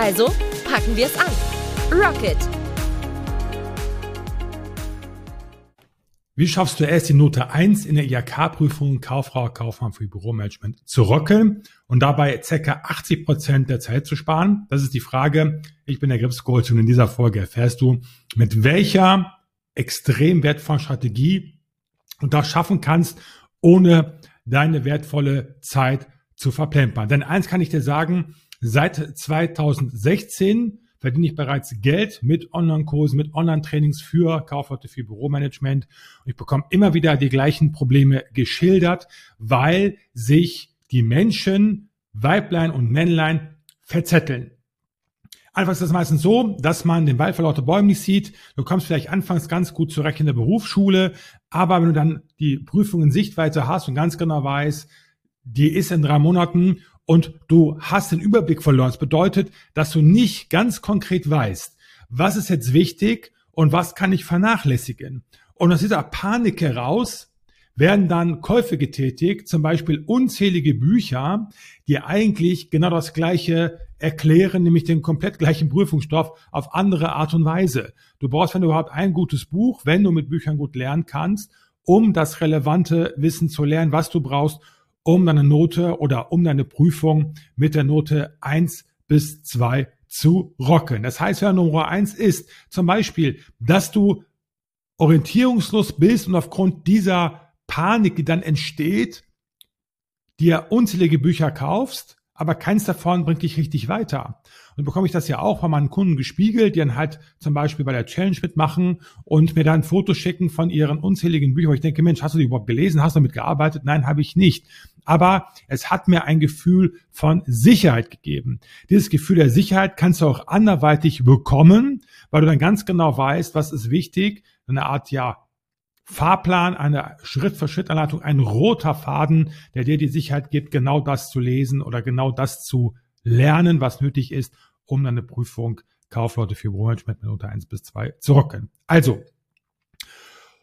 Also packen wir es an. Rocket! Wie schaffst du erst die Note 1 in der IHK-Prüfung Kauffrau, Kaufmann für Büromanagement zu rocken und dabei ca. 80 Prozent der Zeit zu sparen? Das ist die Frage. Ich bin der Gripscoach und in dieser Folge erfährst du, mit welcher extrem wertvollen Strategie du das schaffen kannst, ohne deine wertvolle Zeit zu verplempern. Denn eins kann ich dir sagen, Seit 2016 verdiene ich bereits Geld mit Online-Kursen, mit Online-Trainings für Kaufleute, für Büromanagement. Und ich bekomme immer wieder die gleichen Probleme geschildert, weil sich die Menschen, Weiblein und Männlein, verzetteln. Einfach ist das meistens so, dass man den Wald vor lauter Bäumen nicht sieht. Du kommst vielleicht anfangs ganz gut zurecht in der Berufsschule, aber wenn du dann die Prüfung in Sichtweite hast und ganz genau weißt, die ist in drei Monaten und du hast den Überblick verloren. Das bedeutet, dass du nicht ganz konkret weißt, was ist jetzt wichtig und was kann ich vernachlässigen. Und aus dieser Panik heraus werden dann Käufe getätigt, zum Beispiel unzählige Bücher, die eigentlich genau das Gleiche erklären, nämlich den komplett gleichen Prüfungsstoff auf andere Art und Weise. Du brauchst, wenn du überhaupt ein gutes Buch, wenn du mit Büchern gut lernen kannst, um das relevante Wissen zu lernen, was du brauchst, um deine Note oder um deine Prüfung mit der Note eins bis zwei zu rocken. Das heißt, wenn Nummer eins ist, zum Beispiel, dass du orientierungslos bist und aufgrund dieser Panik, die dann entsteht, dir unzählige Bücher kaufst, aber keins davon bringt dich richtig weiter. Und bekomme ich das ja auch von meinen Kunden gespiegelt, die dann halt zum Beispiel bei der Challenge mitmachen und mir dann Fotos schicken von ihren unzähligen Büchern, ich denke, Mensch, hast du die überhaupt gelesen? Hast du damit gearbeitet? Nein, habe ich nicht. Aber es hat mir ein Gefühl von Sicherheit gegeben. Dieses Gefühl der Sicherheit kannst du auch anderweitig bekommen, weil du dann ganz genau weißt, was ist wichtig. Eine Art, ja, Fahrplan, eine Schritt-für-Schritt-Anleitung, ein roter Faden, der dir die Sicherheit gibt, genau das zu lesen oder genau das zu lernen, was nötig ist, um eine Prüfung Kaufleute für Büromanagement mit Note 1 bis 2 zu rocken. Also,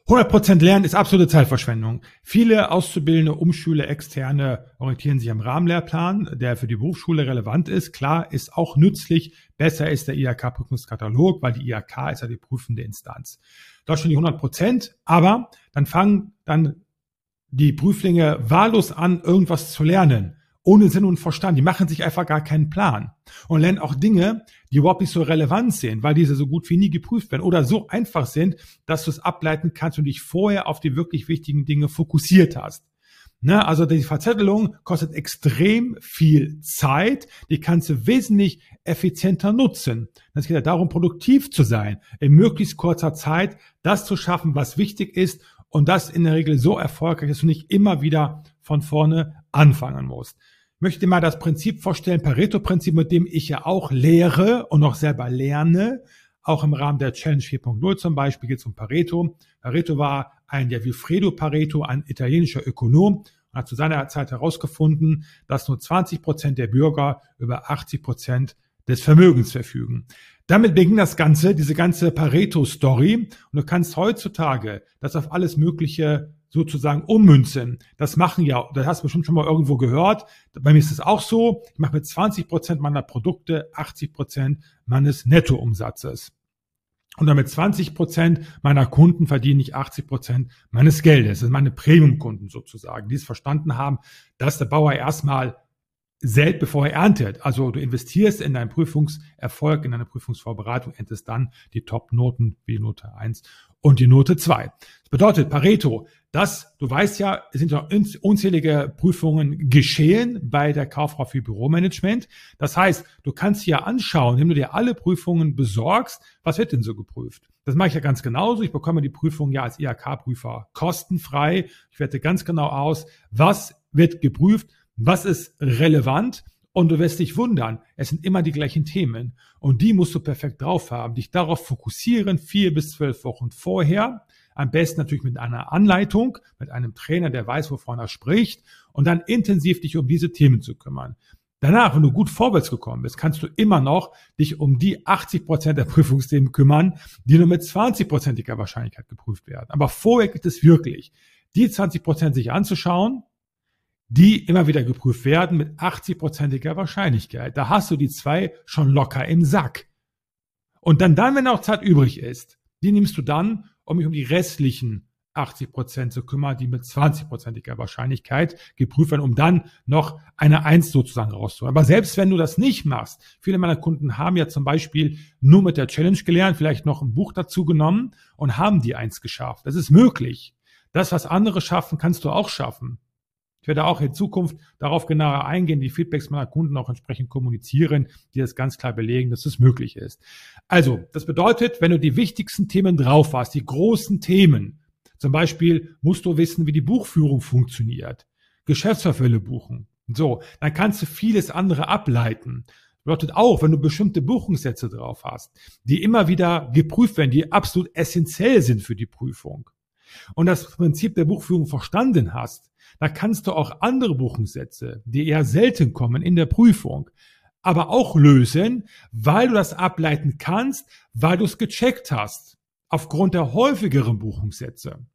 100% Lernen ist absolute Zeitverschwendung. Viele Auszubildende, Umschüler, Externe orientieren sich am Rahmenlehrplan, der für die Berufsschule relevant ist. Klar, ist auch nützlich. Besser ist der IHK-Prüfungskatalog, weil die IHK ist ja die prüfende Instanz. Dort schon die 100%, aber dann fangen dann die Prüflinge wahllos an, irgendwas zu lernen ohne Sinn und Verstand. Die machen sich einfach gar keinen Plan und lernen auch Dinge, die überhaupt nicht so relevant sind, weil diese so gut wie nie geprüft werden oder so einfach sind, dass du es ableiten kannst und dich vorher auf die wirklich wichtigen Dinge fokussiert hast. Ne, also die Verzettelung kostet extrem viel Zeit, die kannst du wesentlich effizienter nutzen. Es geht ja darum, produktiv zu sein, in möglichst kurzer Zeit das zu schaffen, was wichtig ist und das in der Regel so erfolgreich, dass du nicht immer wieder von vorne anfangen musst möchte mal das Prinzip vorstellen, Pareto-Prinzip, mit dem ich ja auch lehre und noch selber lerne. Auch im Rahmen der Challenge 4.0 zum Beispiel geht es um Pareto. Pareto war ein, der Wilfredo Pareto, ein italienischer Ökonom, und hat zu seiner Zeit herausgefunden, dass nur 20 Prozent der Bürger über 80 Prozent des Vermögens verfügen. Damit beginnt das Ganze, diese ganze Pareto-Story. Und du kannst heutzutage das auf alles Mögliche sozusagen ummünzen. Das machen ja, das hast du bestimmt schon mal irgendwo gehört. Bei mir ist es auch so. Ich mache mit 20 Prozent meiner Produkte 80 Prozent meines Nettoumsatzes. Und damit 20 Prozent meiner Kunden verdiene ich 80 Prozent meines Geldes. Das sind meine Premium-Kunden sozusagen, die es verstanden haben, dass der Bauer erstmal selbst bevor er erntet. Also du investierst in deinen Prüfungserfolg, in deine Prüfungsvorbereitung, erntest dann die Top-Noten wie Note 1 und die Note 2. Das bedeutet, Pareto, das, du weißt ja, es sind ja unzählige Prüfungen geschehen bei der Kauffrau für Büromanagement. Das heißt, du kannst dir anschauen, wenn du dir alle Prüfungen besorgst, was wird denn so geprüft? Das mache ich ja ganz genauso. Ich bekomme die Prüfung ja als IHK-Prüfer kostenfrei. Ich werte ganz genau aus, was wird geprüft, was ist relevant Und du wirst dich wundern, es sind immer die gleichen Themen. Und die musst du perfekt drauf haben. Dich darauf fokussieren, vier bis zwölf Wochen vorher. Am besten natürlich mit einer Anleitung, mit einem Trainer, der weiß, wovon er spricht. Und dann intensiv dich um diese Themen zu kümmern. Danach, wenn du gut vorwärts gekommen bist, kannst du immer noch dich um die 80 Prozent der Prüfungsthemen kümmern, die nur mit 20-prozentiger Wahrscheinlichkeit geprüft werden. Aber vorher geht es wirklich, die 20 Prozent sich anzuschauen, die immer wieder geprüft werden mit 80-prozentiger Wahrscheinlichkeit. Da hast du die zwei schon locker im Sack. Und dann, dann, wenn auch Zeit übrig ist, die nimmst du dann, um mich um die restlichen 80 Prozent zu kümmern, die mit 20-prozentiger Wahrscheinlichkeit geprüft werden, um dann noch eine Eins sozusagen rauszuholen. Aber selbst wenn du das nicht machst, viele meiner Kunden haben ja zum Beispiel nur mit der Challenge gelernt, vielleicht noch ein Buch dazu genommen und haben die Eins geschafft. Das ist möglich. Das, was andere schaffen, kannst du auch schaffen. Ich werde auch in Zukunft darauf genauer eingehen, die Feedbacks meiner Kunden auch entsprechend kommunizieren, die das ganz klar belegen, dass es möglich ist. Also, das bedeutet, wenn du die wichtigsten Themen drauf hast, die großen Themen, zum Beispiel musst du wissen, wie die Buchführung funktioniert, Geschäftsverfälle buchen. So, dann kannst du vieles andere ableiten. Bedeutet auch, wenn du bestimmte Buchungssätze drauf hast, die immer wieder geprüft werden, die absolut essentiell sind für die Prüfung und das Prinzip der Buchführung verstanden hast, da kannst du auch andere Buchungssätze, die eher selten kommen in der Prüfung, aber auch lösen, weil du das ableiten kannst, weil du es gecheckt hast, aufgrund der häufigeren Buchungssätze.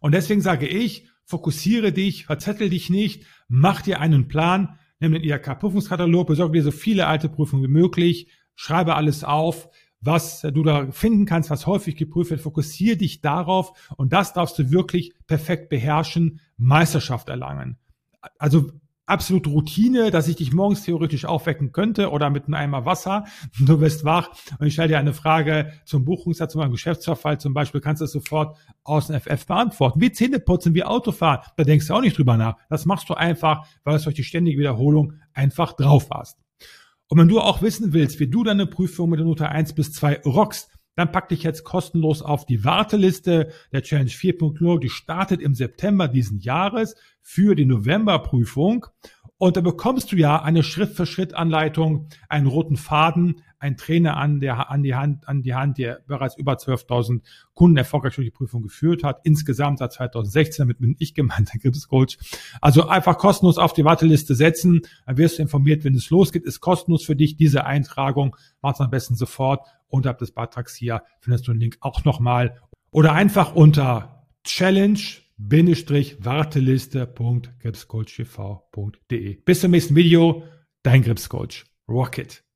Und deswegen sage ich, fokussiere dich, verzettel dich nicht, mach dir einen Plan, nimm den IHK-Prüfungskatalog, besorge dir so viele alte Prüfungen wie möglich, schreibe alles auf, was du da finden kannst, was häufig geprüft wird. Fokussiere dich darauf und das darfst du wirklich perfekt beherrschen, Meisterschaft erlangen. Also absolute Routine, dass ich dich morgens theoretisch aufwecken könnte oder mit einem Eimer Wasser. Du wirst wach und ich stelle dir eine Frage zum Buchungssatz, zum Geschäftsverfall zum Beispiel, kannst du es sofort aus dem FF beantworten. Wie Zähne putzen, wie Autofahren, da denkst du auch nicht drüber nach. Das machst du einfach, weil es durch die ständige Wiederholung einfach drauf hast. Und wenn du auch wissen willst, wie du deine Prüfung mit der Note 1 bis 2 rockst, dann pack dich jetzt kostenlos auf die Warteliste der Challenge 4.0. Die startet im September diesen Jahres für die Novemberprüfung. Und da bekommst du ja eine Schritt-für-Schritt-Anleitung, einen roten Faden, einen Trainer an, der, an, die Hand, an die Hand, der bereits über 12.000 Kunden erfolgreich durch die Prüfung geführt hat. Insgesamt seit 2016, damit bin ich gemeint, der Krebscoach. Also einfach kostenlos auf die Warteliste setzen. Dann wirst du informiert, wenn es losgeht. Ist kostenlos für dich diese Eintragung. Mach's am besten sofort. Unterhalb des Beitrags hier findest du den Link auch nochmal. Oder einfach unter Challenge warteliste.gripscoachtv.de. Bis zum nächsten Video, dein Gripscoach. Rocket.